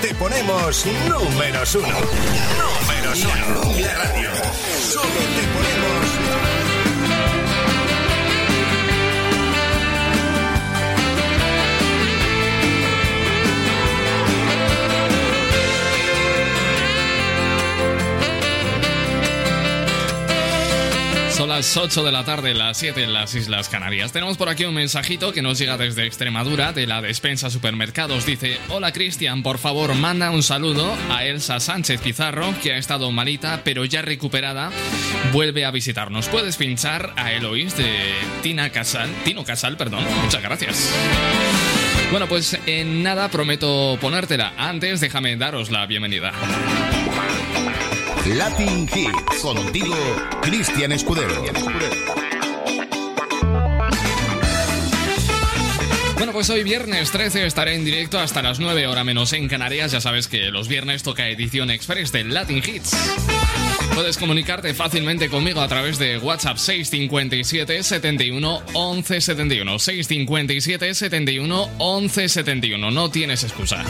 te ponemos números uno. Números uno. La radio. Solo te ponemos las 8 de la tarde, las 7 en las Islas Canarias. Tenemos por aquí un mensajito que nos llega desde Extremadura, de la despensa supermercados. Dice, hola Cristian, por favor manda un saludo a Elsa Sánchez Pizarro, que ha estado malita, pero ya recuperada, vuelve a visitarnos. Puedes pinchar a Eloís de Tina Casal, Tino Casal, perdón. Muchas gracias. Bueno, pues en nada prometo ponértela. Antes déjame daros la bienvenida. Latin Hits. Contigo, Cristian Escudero. Bueno, pues hoy viernes 13 estaré en directo hasta las 9 hora menos en Canarias. Ya sabes que los viernes toca edición express del Latin Hits. Puedes comunicarte fácilmente conmigo a través de WhatsApp 657 71 11 71. 657 71 11 71. No tienes excusa.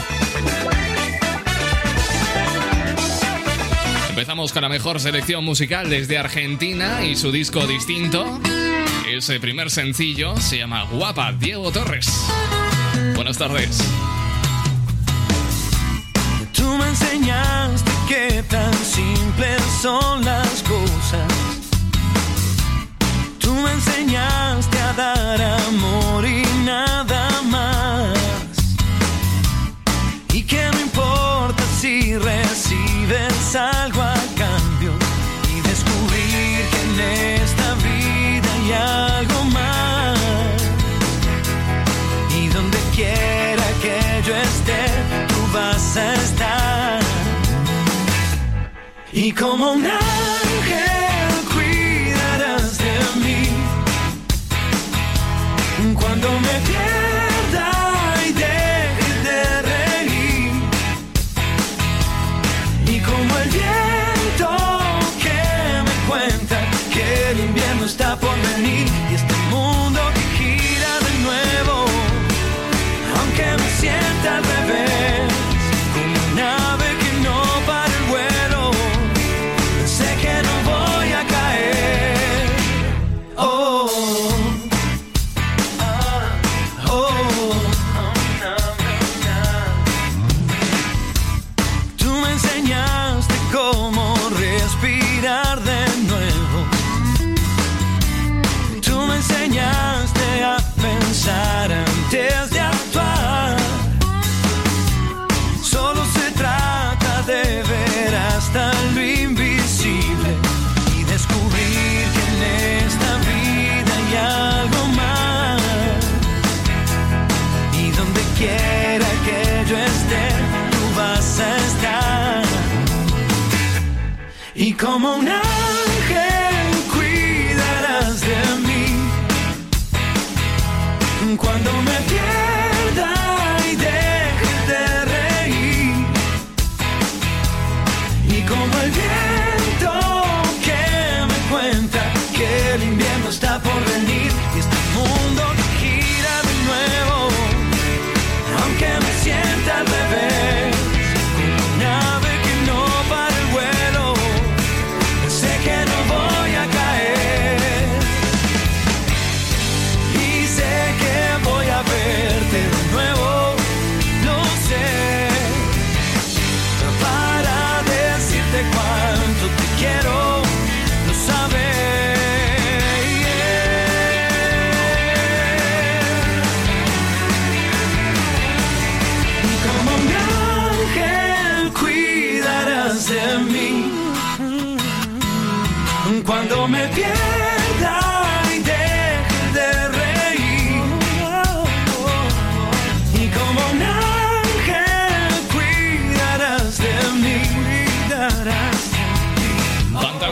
Empezamos con la mejor selección musical desde Argentina y su disco distinto. Ese primer sencillo se llama Guapa Diego Torres. Buenas tardes. Yo esté, tú vas a estar. Y como un ángel cuidarás de mí cuando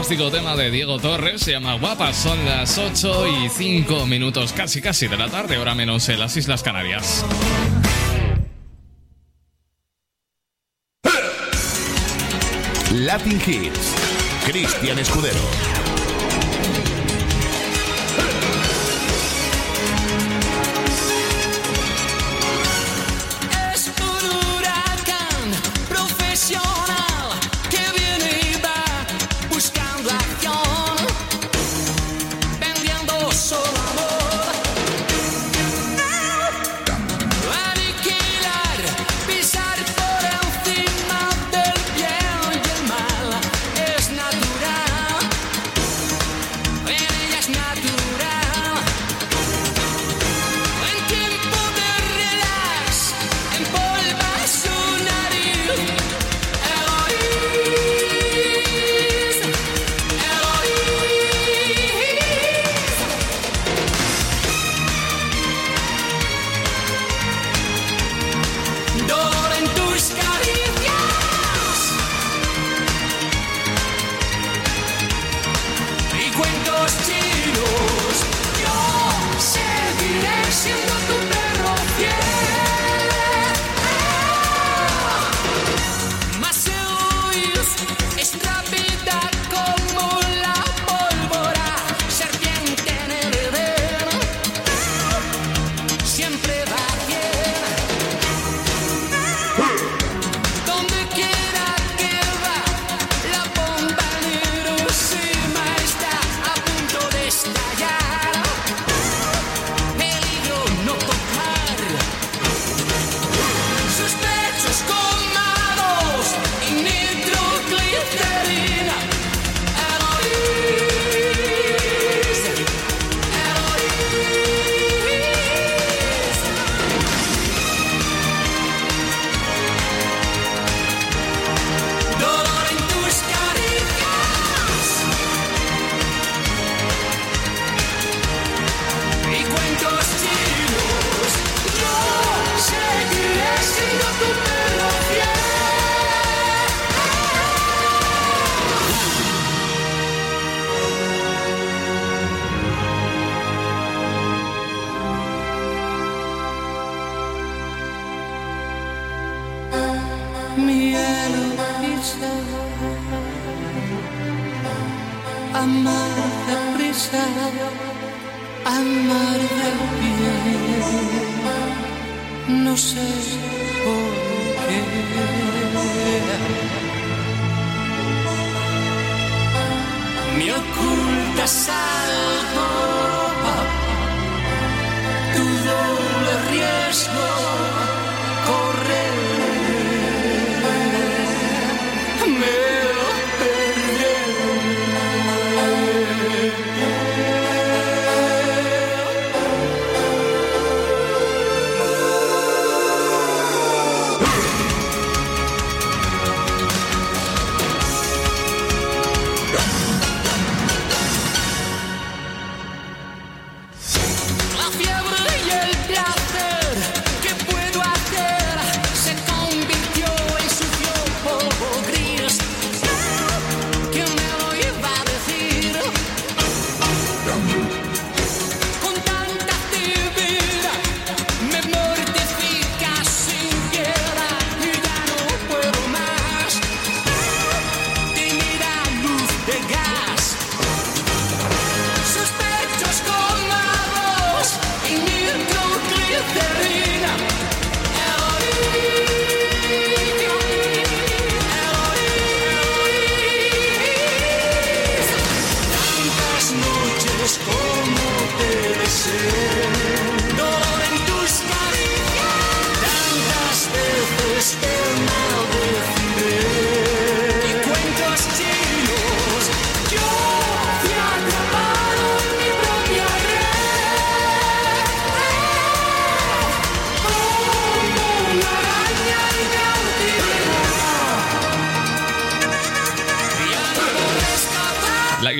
Fantástico tema de Diego Torres, se llama Guapa, son las 8 y 5 minutos, casi casi de la tarde, hora menos en las Islas Canarias. Latin Hits. Cristian Escudero.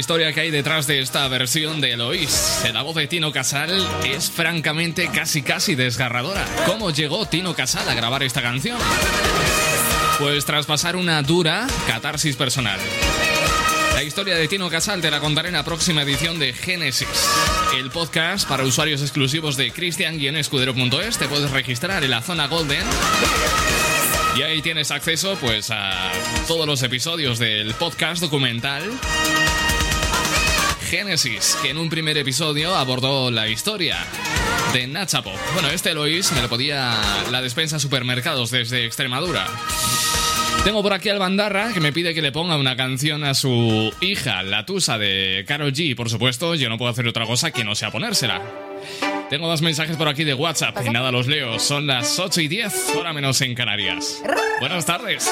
Historia que hay detrás de esta versión de Eloís, la voz de Tino Casal, es francamente casi casi desgarradora. ¿Cómo llegó Tino Casal a grabar esta canción? Pues tras pasar una dura catarsis personal. La historia de Tino Casal te la contaré en la próxima edición de Génesis, el podcast para usuarios exclusivos de cristian-escudero.es. Te puedes registrar en la zona Golden. Y ahí tienes acceso pues a todos los episodios del podcast documental Génesis, que en un primer episodio abordó la historia de Nachapo. Bueno, este Lois me lo podía la despensa supermercados desde Extremadura. Tengo por aquí al Bandarra que me pide que le ponga una canción a su hija, la Tusa de Carol G. Por supuesto, yo no puedo hacer otra cosa que no sea ponérsela. Tengo dos mensajes por aquí de WhatsApp y nada los leo. Son las 8 y 10, hora menos en Canarias. Buenas tardes.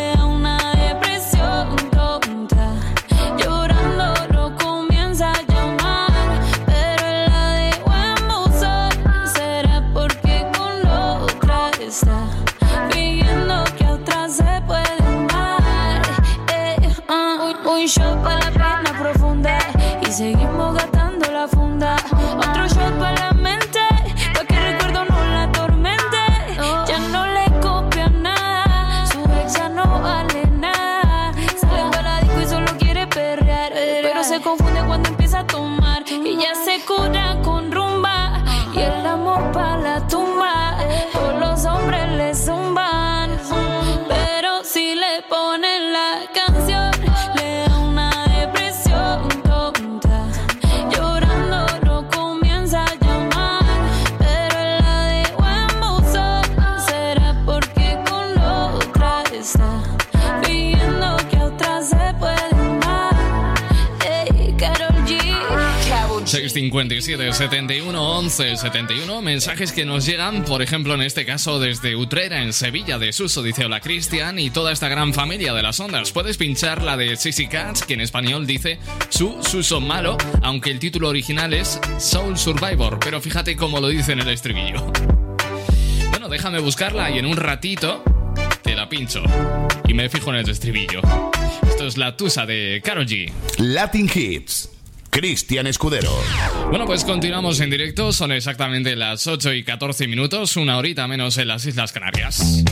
57 71 11 71. Mensajes que nos llegan, por ejemplo, en este caso desde Utrera, en Sevilla, de Suso, dice Hola Cristian y toda esta gran familia de las ondas. Puedes pinchar la de Sissy Cats, que en español dice Su Suso Malo, aunque el título original es Soul Survivor, pero fíjate cómo lo dice en el estribillo. Bueno, déjame buscarla y en un ratito te la pincho y me fijo en el estribillo. Esto es la tusa de Karol G. Latin Hits. Cristian Escudero. Bueno, pues continuamos en directo. Son exactamente las 8 y 14 minutos, una horita menos en las Islas Canarias.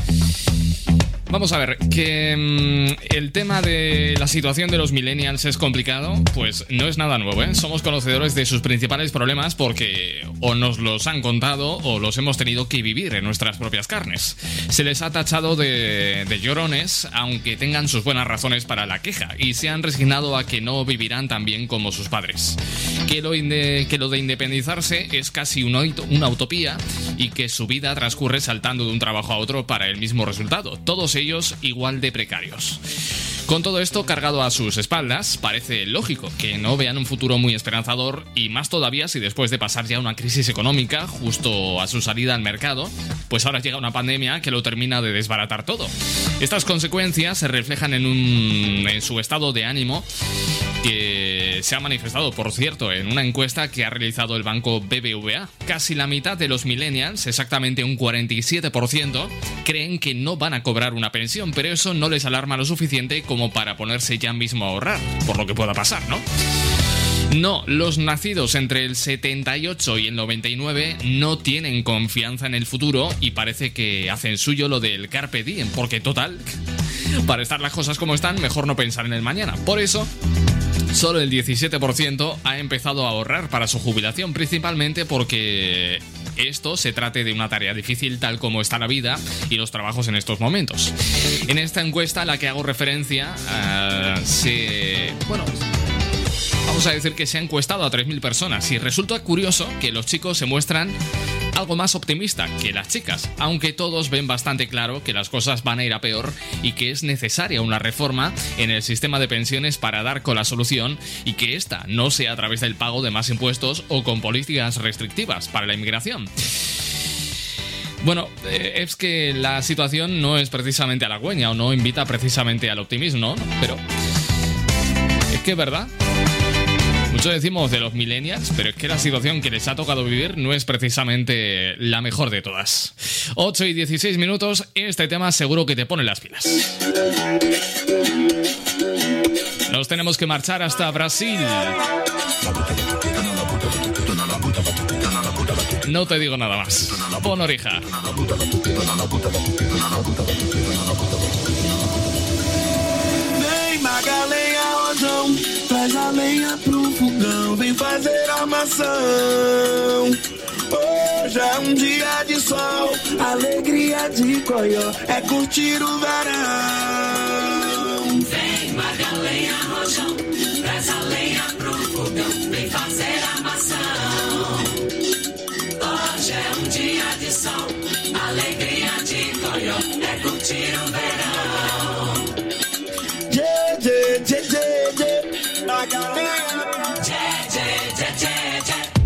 Vamos a ver, que mm, el tema de la situación de los millennials es complicado, pues no es nada nuevo, ¿eh? Somos conocedores de sus principales problemas porque o nos los han contado o los hemos tenido que vivir en nuestras propias carnes. Se les ha tachado de, llorones, aunque tengan sus buenas razones para la queja, y se han resignado a que no vivirán tan bien como sus padres. Que lo, que lo de independizarse es casi una, una utopía y que su vida transcurre saltando de un trabajo a otro para el mismo resultado. Todos ellos igual de precarios. Con todo esto cargado a sus espaldas, parece lógico que no vean un futuro muy esperanzador y más todavía si después de pasar ya una crisis económica justo a su salida al mercado, pues ahora llega una pandemia que lo termina de desbaratar todo. Estas consecuencias se reflejan en, un, en su estado de ánimo que se ha manifestado, por cierto, en una encuesta que ha realizado el banco BBVA. Casi la mitad de los millennials, exactamente un 47%, creen que no van a cobrar una pensión, pero eso no les alarma lo suficiente como para ponerse ya mismo a ahorrar, por lo que pueda pasar, ¿no? No, los nacidos entre el 78 y el 99 no tienen confianza en el futuro y parece que hacen suyo lo del carpe diem, porque total, para estar las cosas como están, mejor no pensar en el mañana. Por eso, Solo el 17% ha empezado a ahorrar para su jubilación, principalmente porque esto se trate de una tarea difícil tal como está la vida y los trabajos en estos momentos. En esta encuesta a la que hago referencia, ah, se... Bueno, Vamos a decir que se ha encuestado a 3.000 personas y resulta curioso que los chicos se muestran algo más optimista que las chicas, aunque todos ven bastante claro que las cosas van a ir a peor y que es necesaria una reforma en el sistema de pensiones para dar con la solución y que esta no sea a través del pago de más impuestos o con políticas restrictivas para la inmigración. Bueno, eh, es que la situación no es precisamente halagüeña o no invita precisamente al optimismo. Pero es que es verdad. Mucho decimos de los millennials, pero es que la situación que les ha tocado vivir no es precisamente la mejor de todas. 8 y 16 minutos, este tema seguro que te pone las pilas. Nos tenemos que marchar hasta Brasil. No te digo nada más. Pon oreja. Vem Magalenha Rojão, traz a lenha pro fogão, vem fazer armação. Hoje é um dia de sol, alegria de coió, é curtir o verão. Vem Magalenha Rojão, traz a lenha pro fogão, vem fazer armação. Hoje é um dia de sol, alegria de coió, é curtir o verão. Jack.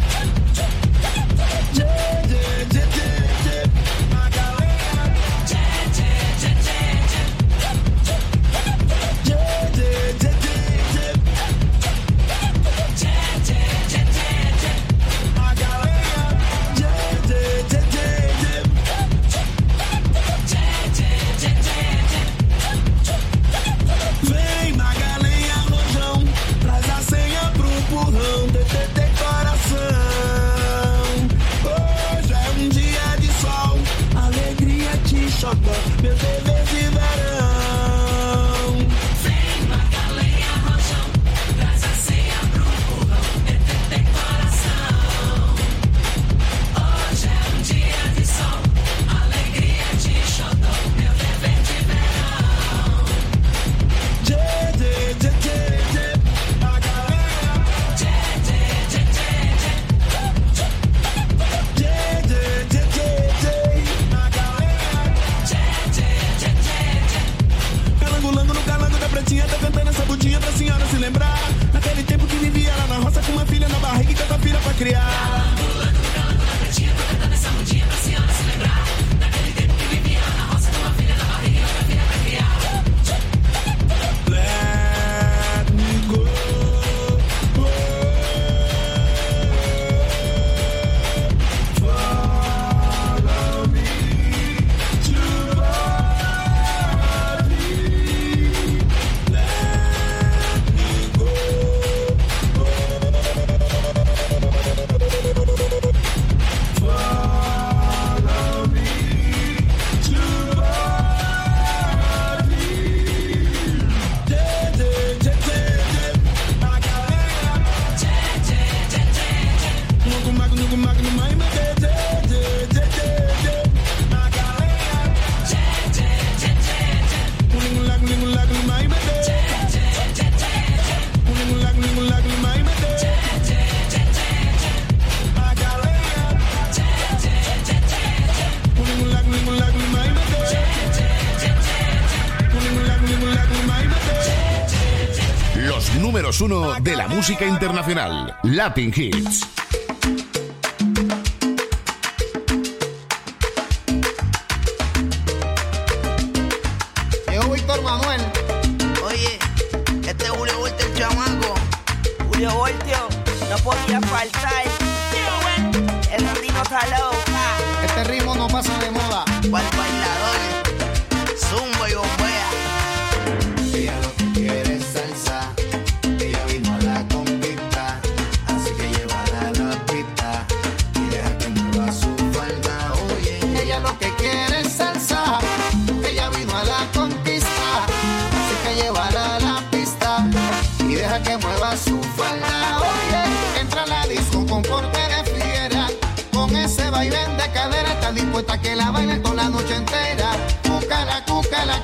Música internacional. Latin Hits.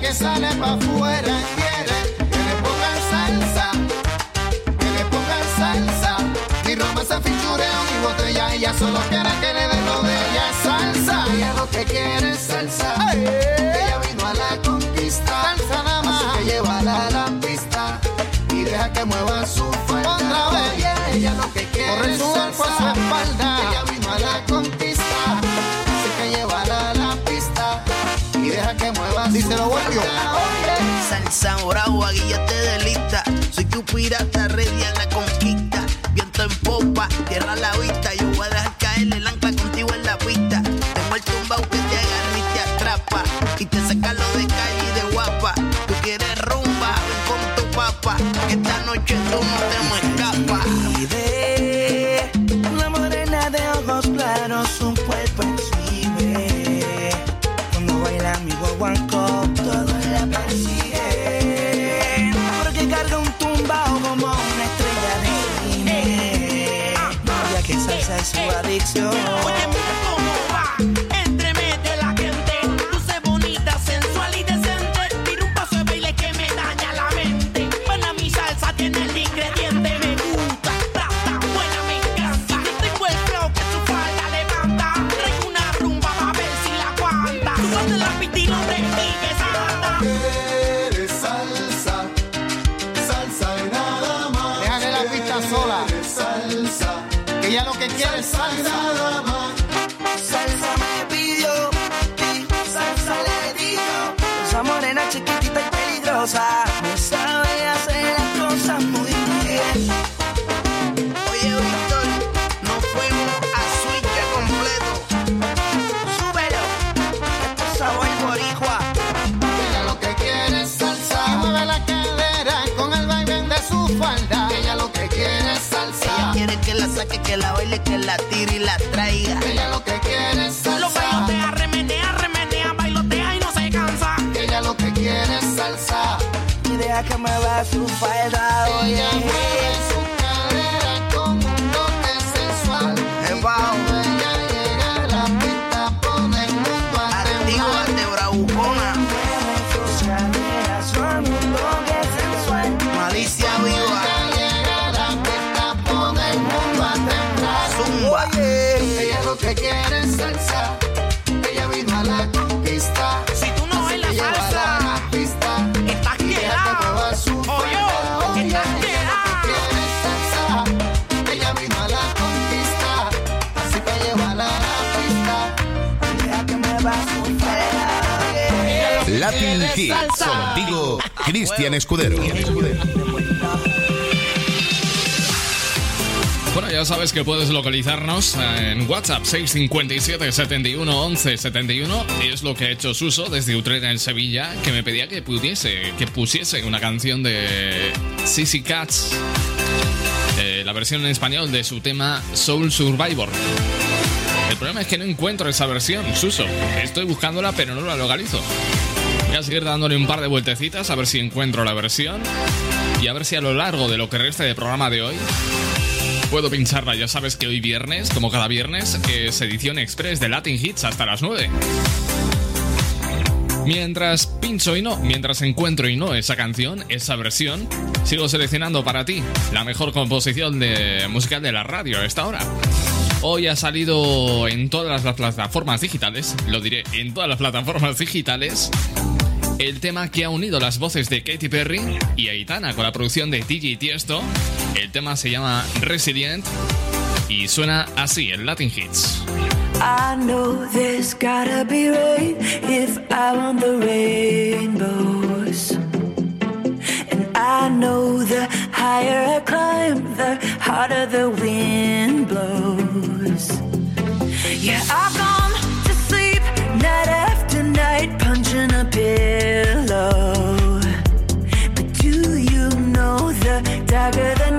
que sale pa' afuera quiere que le pongan salsa, que le pongan salsa. Ni romance, fichureo, ni botella, ella solo quiere que le den lo de ella salsa. Ella lo que quiere es salsa, ella vino a la conquista, salsa nada más. Así que llévala a la pista y deja que mueva su falda. Otra vez, ella, lo que quiere Corre es salsa, su espalda. ella vino a la conquista. Falda. Oye, Salsa brava, guíate de lista. Soy tu pirata, ready a la conquista. Viento en popa, tierra a la vista. файда Hits. Contigo, Cristian Escudero. Bueno, ya sabes que puedes localizarnos en WhatsApp 657 71 11 71 y es lo que ha hecho Suso desde Utrera en Sevilla, que me pedía que pudiese, que pusiese una canción de Sissy Cats, eh, la versión en español de su tema Soul Survivor. El problema es que no encuentro esa versión, Suso. Estoy buscándola, pero no la localizo. Seguir dándole un par de vueltecitas a ver si encuentro la versión y a ver si a lo largo de lo que resta del programa de hoy puedo pincharla. Ya sabes que hoy viernes, como cada viernes, es edición express de Latin Hits hasta las 9. Mientras pincho y no, mientras encuentro y no esa canción, esa versión, sigo seleccionando para ti la mejor composición de musical de la radio a esta hora. Hoy ha salido en todas las plataformas digitales, lo diré, en todas las plataformas digitales, el tema que ha unido las voces de Katy Perry y Aitana con la producción de DJ Tiesto. El tema se llama Resilient y suena así en Latin Hits. I know there's gotta be rain if I want the rainbows. And I know the higher I climb, the harder the wind blows. Yeah, I've punching a pillow. But do you know the darker the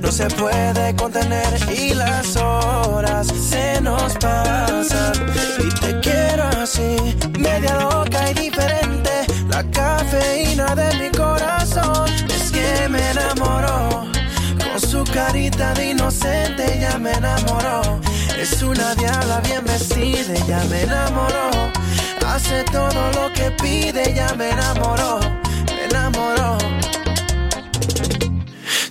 No se puede contener y las horas se nos pasan. Y te quiero así, media loca y diferente, la cafeína de mi corazón. Es que me enamoró, con su carita de inocente ya me enamoró. Es una diabla bien vestida, ya me enamoró. Hace todo lo que pide, ya me enamoró,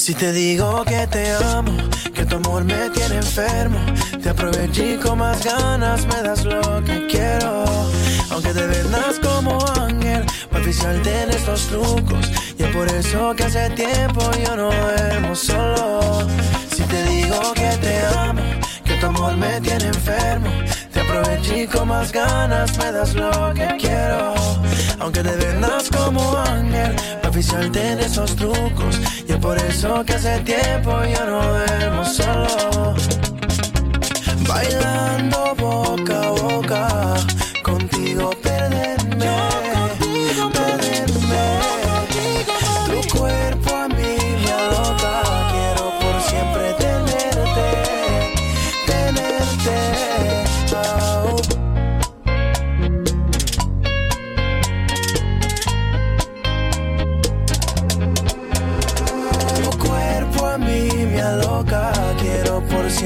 Si te digo que te amo, que tu amor me tiene enfermo, te aproveché con más ganas me das lo que quiero. Aunque te vendas como ángel, para en estos trucos. Y es por eso que hace tiempo yo no duermo solo. Si te digo que te amo, que tu amor me tiene enfermo. Aproveché con más ganas, me das lo que quiero. Aunque te vendas como ángel, para oficiarte esos trucos. Y es por eso que hace tiempo yo no duermo solo. Bailando boca a boca, contigo perderme.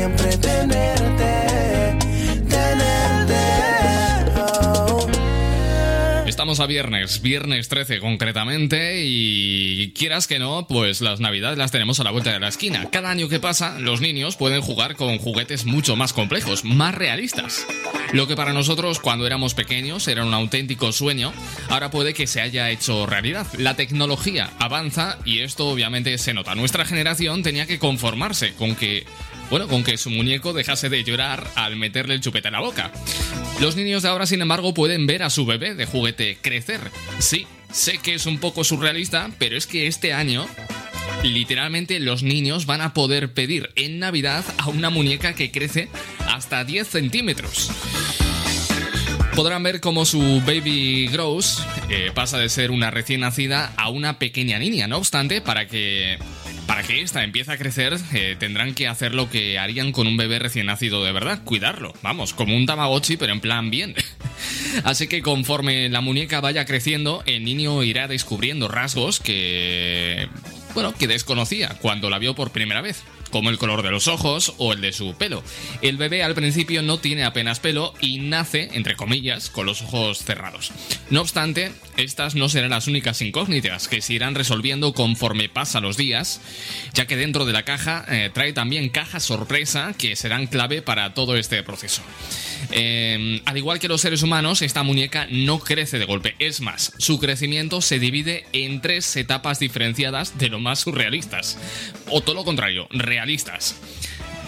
Siempre tenerte, tenerte. Au. Estamos a viernes, viernes 13 concretamente, y quieras que no, pues las navidades las tenemos a la vuelta de la esquina. Cada año que pasa, los niños pueden jugar con juguetes mucho más complejos, más realistas. Lo que para nosotros cuando éramos pequeños era un auténtico sueño, ahora puede que se haya hecho realidad. La tecnología avanza y esto obviamente se nota. Nuestra generación tenía que conformarse con que bueno, con que su muñeco dejase de llorar al meterle el chupete en la boca. Los niños de ahora, sin embargo, pueden ver a su bebé de juguete crecer. Sí, sé que es un poco surrealista, pero es que este año literalmente los niños van a poder pedir en Navidad a una muñeca que crece hasta 10 centímetros. Podrán ver cómo su baby grows, eh, pasa de ser una recién nacida a una pequeña niña. No obstante, para que para que ésta empiece a crecer, eh, tendrán que hacer lo que harían con un bebé recién nacido de verdad, cuidarlo. Vamos, como un Tamagotchi, pero en plan bien. Así que conforme la muñeca vaya creciendo, el niño irá descubriendo rasgos que. Bueno, que desconocía cuando la vio por primera vez, como el color de los ojos o el de su pelo. El bebé al principio no tiene apenas pelo y nace, entre comillas, con los ojos cerrados. No obstante, estas no serán las únicas incógnitas que se irán resolviendo conforme pasan los días, ya que dentro de la caja eh, trae también cajas sorpresa que serán clave para todo este proceso. Eh, al igual que los seres humanos, esta muñeca no crece de golpe. Es más, su crecimiento se divide en tres etapas diferenciadas de lo más surrealistas. O todo lo contrario, realistas.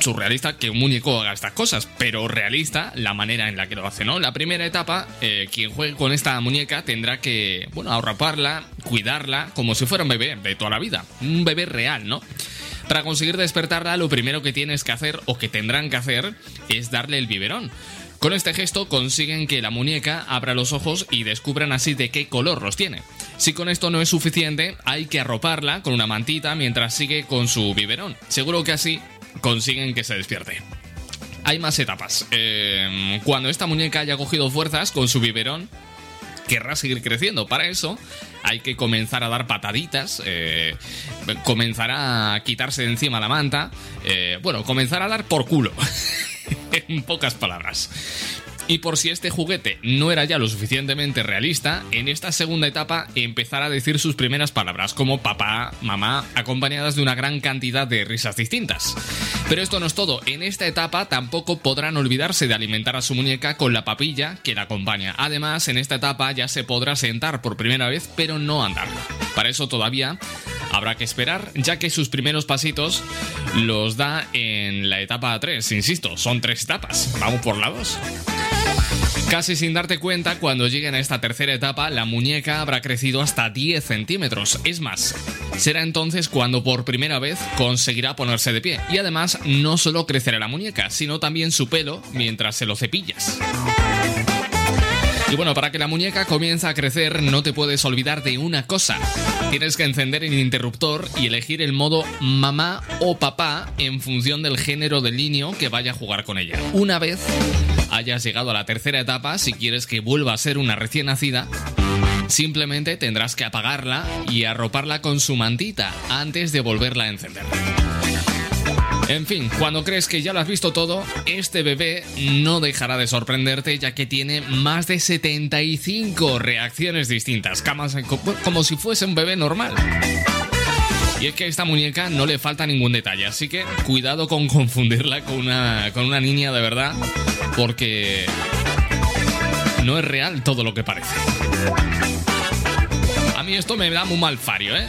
Surrealista que un muñeco haga estas cosas, pero realista la manera en la que lo hace, ¿no? La primera etapa, eh, quien juegue con esta muñeca tendrá que, bueno, ahorraparla, cuidarla, como si fuera un bebé de toda la vida. Un bebé real, ¿no? Para conseguir despertarla, lo primero que tienes que hacer, o que tendrán que hacer, es darle el biberón. Con este gesto consiguen que la muñeca abra los ojos y descubran así de qué color los tiene. Si con esto no es suficiente, hay que arroparla con una mantita mientras sigue con su biberón. Seguro que así consiguen que se despierte. Hay más etapas. Eh, cuando esta muñeca haya cogido fuerzas con su biberón, querrá seguir creciendo. Para eso hay que comenzar a dar pataditas, eh, comenzará a quitarse de encima la manta, eh, bueno, comenzar a dar por culo, en pocas palabras. Y por si este juguete no era ya lo suficientemente realista, en esta segunda etapa empezará a decir sus primeras palabras, como papá, mamá, acompañadas de una gran cantidad de risas distintas. Pero esto no es todo, en esta etapa tampoco podrán olvidarse de alimentar a su muñeca con la papilla que la acompaña. Además, en esta etapa ya se podrá sentar por primera vez, pero no andar. Para eso todavía habrá que esperar, ya que sus primeros pasitos los da en la etapa 3. Insisto, son tres etapas. Vamos por la 2. Casi sin darte cuenta, cuando lleguen a esta tercera etapa, la muñeca habrá crecido hasta 10 centímetros. Es más, será entonces cuando por primera vez conseguirá ponerse de pie. Y además, no solo crecerá la muñeca, sino también su pelo mientras se lo cepillas. Y bueno, para que la muñeca comience a crecer, no te puedes olvidar de una cosa. Tienes que encender el interruptor y elegir el modo mamá o papá en función del género del niño que vaya a jugar con ella. Una vez hayas llegado a la tercera etapa, si quieres que vuelva a ser una recién nacida, simplemente tendrás que apagarla y arroparla con su mantita antes de volverla a encender. En fin, cuando crees que ya lo has visto todo, este bebé no dejará de sorprenderte ya que tiene más de 75 reacciones distintas, como si fuese un bebé normal. Y es que a esta muñeca no le falta ningún detalle, así que cuidado con confundirla con una, con una niña de verdad, porque no es real todo lo que parece. A mí esto me da muy mal fario, ¿eh?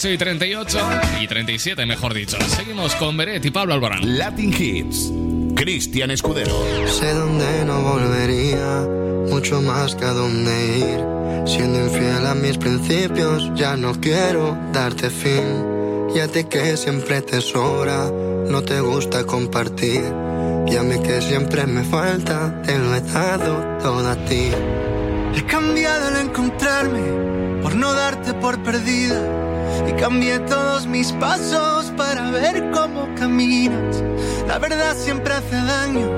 8 y 38 y 37, mejor dicho. Seguimos con Beret y Pablo Alborán. Latin Hits. Cristian Escudero. Sé dónde no volvería, mucho más que a dónde ir. Siendo infiel a mis principios, ya no quiero darte fin. Y a ti que siempre te sobra, no te gusta compartir. Y a mí que siempre me falta, te lo he dado todo a ti. He cambiado al encontrarme por no darte por perdida. Y cambié todos mis pasos para ver cómo caminas. La verdad siempre hace daño,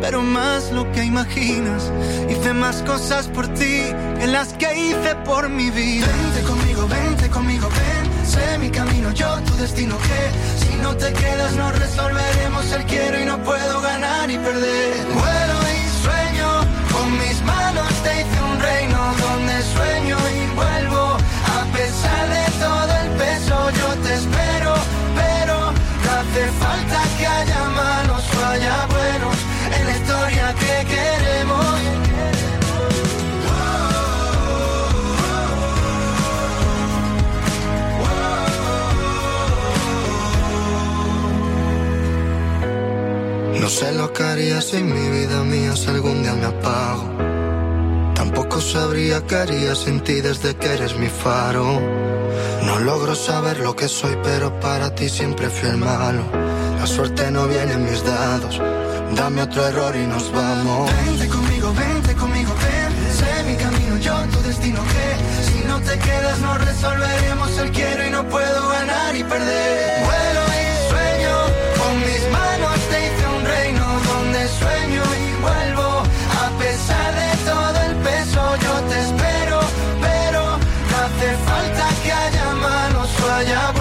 pero más lo que imaginas. Hice más cosas por ti que las que hice por mi vida. Vente conmigo, vente conmigo, ven. Sé mi camino, yo tu destino. Que si no te quedas, no resolveremos el quiero y no puedo ganar y perder. Vuelo sé lo que haría si mi vida mía si algún día me apago. Tampoco sabría qué haría sin ti desde que eres mi faro. No logro saber lo que soy, pero para ti siempre fui el malo. La suerte no viene en mis dados. Dame otro error y nos vamos. Vente conmigo, vente conmigo, ven. Sé mi camino, yo tu destino. Que si no te quedas, no resolveremos el quiero y no puedo ganar y perder. Sueño y vuelvo. A pesar de todo el peso, yo te espero, pero no hace falta que haya malos o haya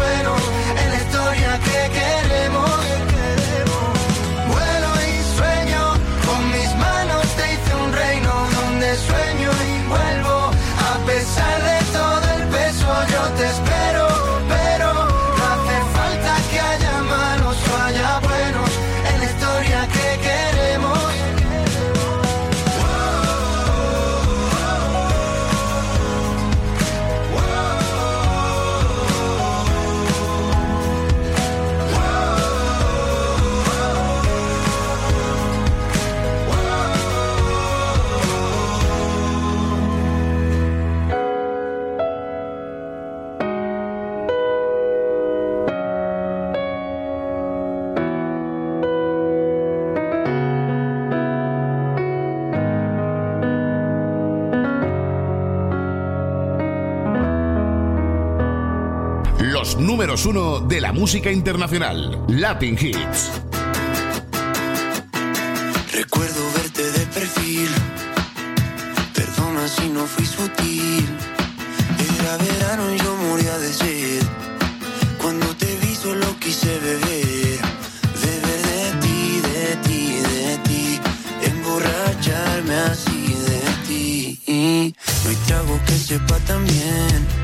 uno de la música internacional. Latin Hits. Recuerdo verte de perfil. Perdona si no fui sutil. Era verano y yo moría de sed. Cuando te vi solo quise beber. Beber de ti, de ti, de ti. Emborracharme así de ti. No hay trago que sepa tan bien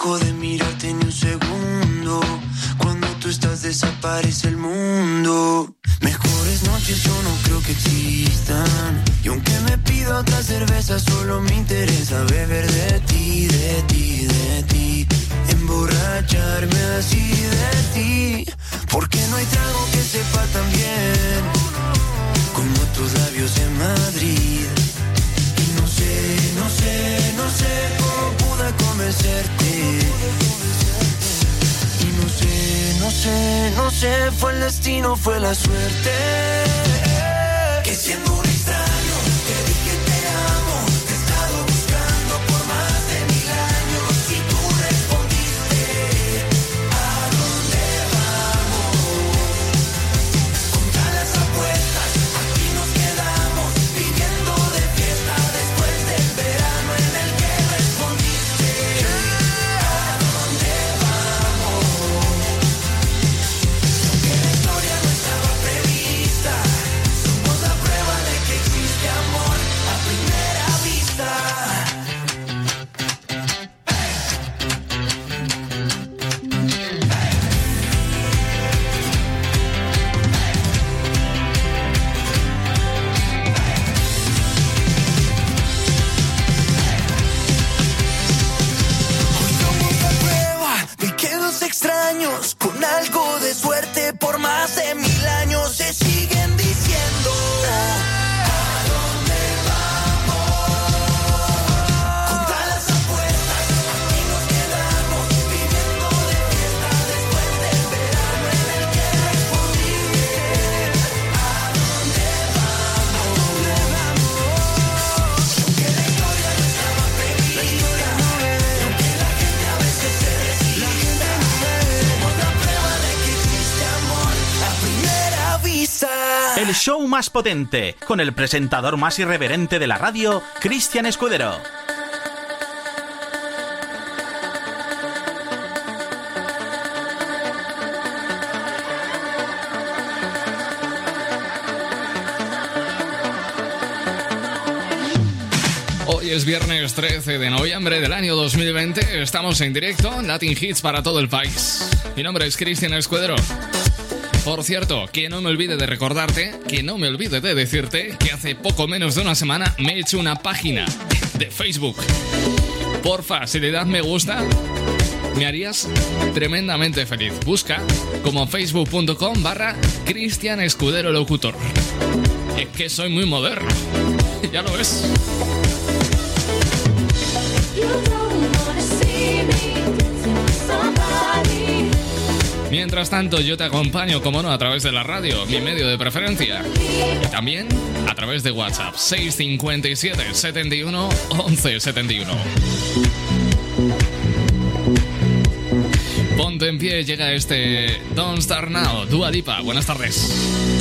dejo de mirarte ni un segundo. Cuando tú estás desaparece el mundo. Mejores noches yo no creo que existan. Y aunque me pida otra cerveza, solo me interesa beber de ti, de ti, de ti. Emborracharme así de ti. Porque no hay trago que sepa tan bien como tus labios en Madrid. Y no sé, no sé, no sé, fue el destino, fue la suerte. El show más potente, con el presentador más irreverente de la radio, Cristian Escudero. Hoy es viernes 13 de noviembre del año 2020. Estamos en directo, Latin Hits para todo el país. Mi nombre es Cristian Escudero. Por cierto, que no me olvide de recordarte, que no me olvide de decirte que hace poco menos de una semana me he hecho una página de Facebook. Porfa, si le das me gusta, me harías tremendamente feliz. Busca como facebook.com barra Cristian Escudero Locutor. Es que soy muy moderno, ya lo ves. Mientras tanto, yo te acompaño, como no, a través de la radio, mi medio de preferencia. Y también a través de WhatsApp 657 71 11 71. Ponte en pie, llega este Don't Start Now, Dua Lipa. Buenas tardes.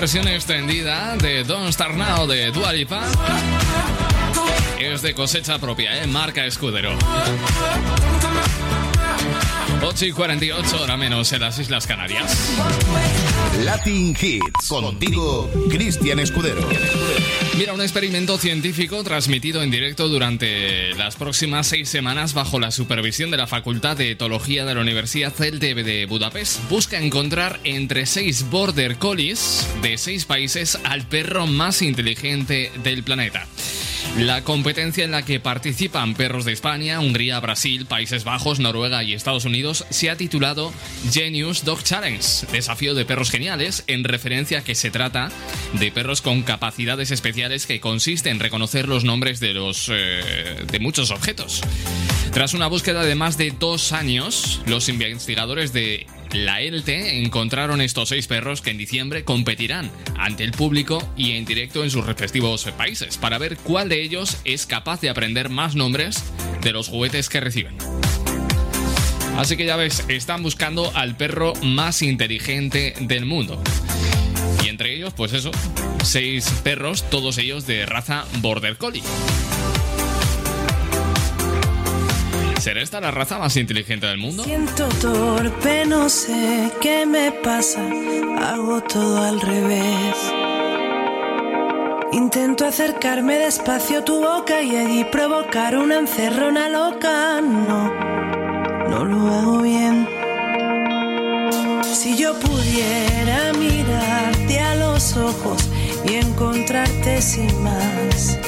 Versión extendida de Don't Start Now de Dua Lipa es de cosecha propia, ¿eh? marca escudero. 8 y 48 hora menos en las Islas Canarias. Latin Hits. Contigo, Cristian Escudero. Mira, un experimento científico transmitido en directo durante las próximas seis semanas bajo la supervisión de la Facultad de Etología de la Universidad CELTE de Budapest busca encontrar entre seis border collies de seis países al perro más inteligente del planeta. La competencia en la que participan perros de España, Hungría, Brasil, Países Bajos, Noruega y Estados Unidos se ha titulado Genius Dog Challenge, desafío de perros geniales, en referencia a que se trata de perros con capacidades especiales que consiste en reconocer los nombres de los eh, de muchos objetos. Tras una búsqueda de más de dos años, los investigadores de la ELTE encontraron estos seis perros que en diciembre competirán ante el público y en directo en sus respectivos países para ver cuál de ellos es capaz de aprender más nombres de los juguetes que reciben. Así que ya ves, están buscando al perro más inteligente del mundo. Y entre ellos, pues eso, seis perros, todos ellos de raza Border Collie. ¿Será esta la raza más inteligente del mundo? Siento torpe, no sé qué me pasa, hago todo al revés. Intento acercarme despacio a tu boca y allí provocar una encerrona loca. No, no lo hago bien. Si yo pudiera mirarte a los ojos y encontrarte sin más.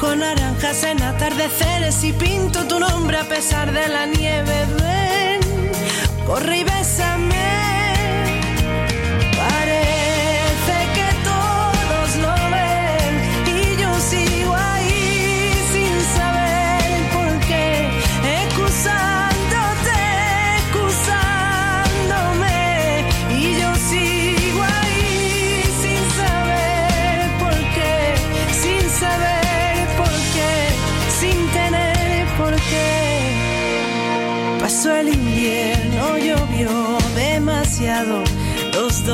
Dibujo naranjas en atardeceres y pinto tu nombre a pesar de la nieve. Ven, corre y bésame.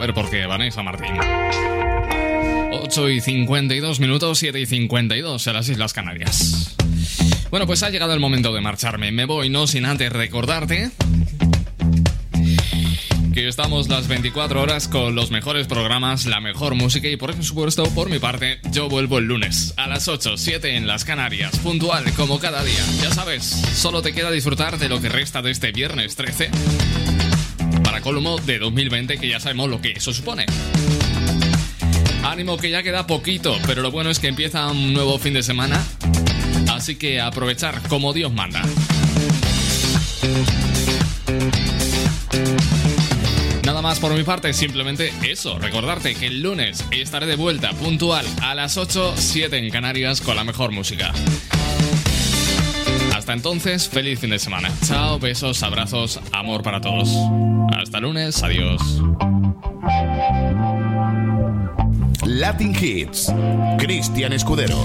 saber por qué, Vanessa Martín. 8 y 52 minutos, 7 y 52 en las Islas Canarias. Bueno, pues ha llegado el momento de marcharme. Me voy no sin antes recordarte que estamos las 24 horas con los mejores programas, la mejor música y por supuesto, por mi parte, yo vuelvo el lunes a las 8, 7 en las Canarias, puntual como cada día. Ya sabes, solo te queda disfrutar de lo que resta de este viernes 13 colmo de 2020 que ya sabemos lo que eso supone. Ánimo que ya queda poquito, pero lo bueno es que empieza un nuevo fin de semana. Así que aprovechar como Dios manda. Nada más por mi parte, simplemente eso, recordarte que el lunes estaré de vuelta puntual a las 8, 7 en Canarias con la mejor música. Hasta entonces, feliz fin de semana. Chao, besos, abrazos, amor para todos. Hasta lunes, adiós. Latin Hits. Cristian Escudero.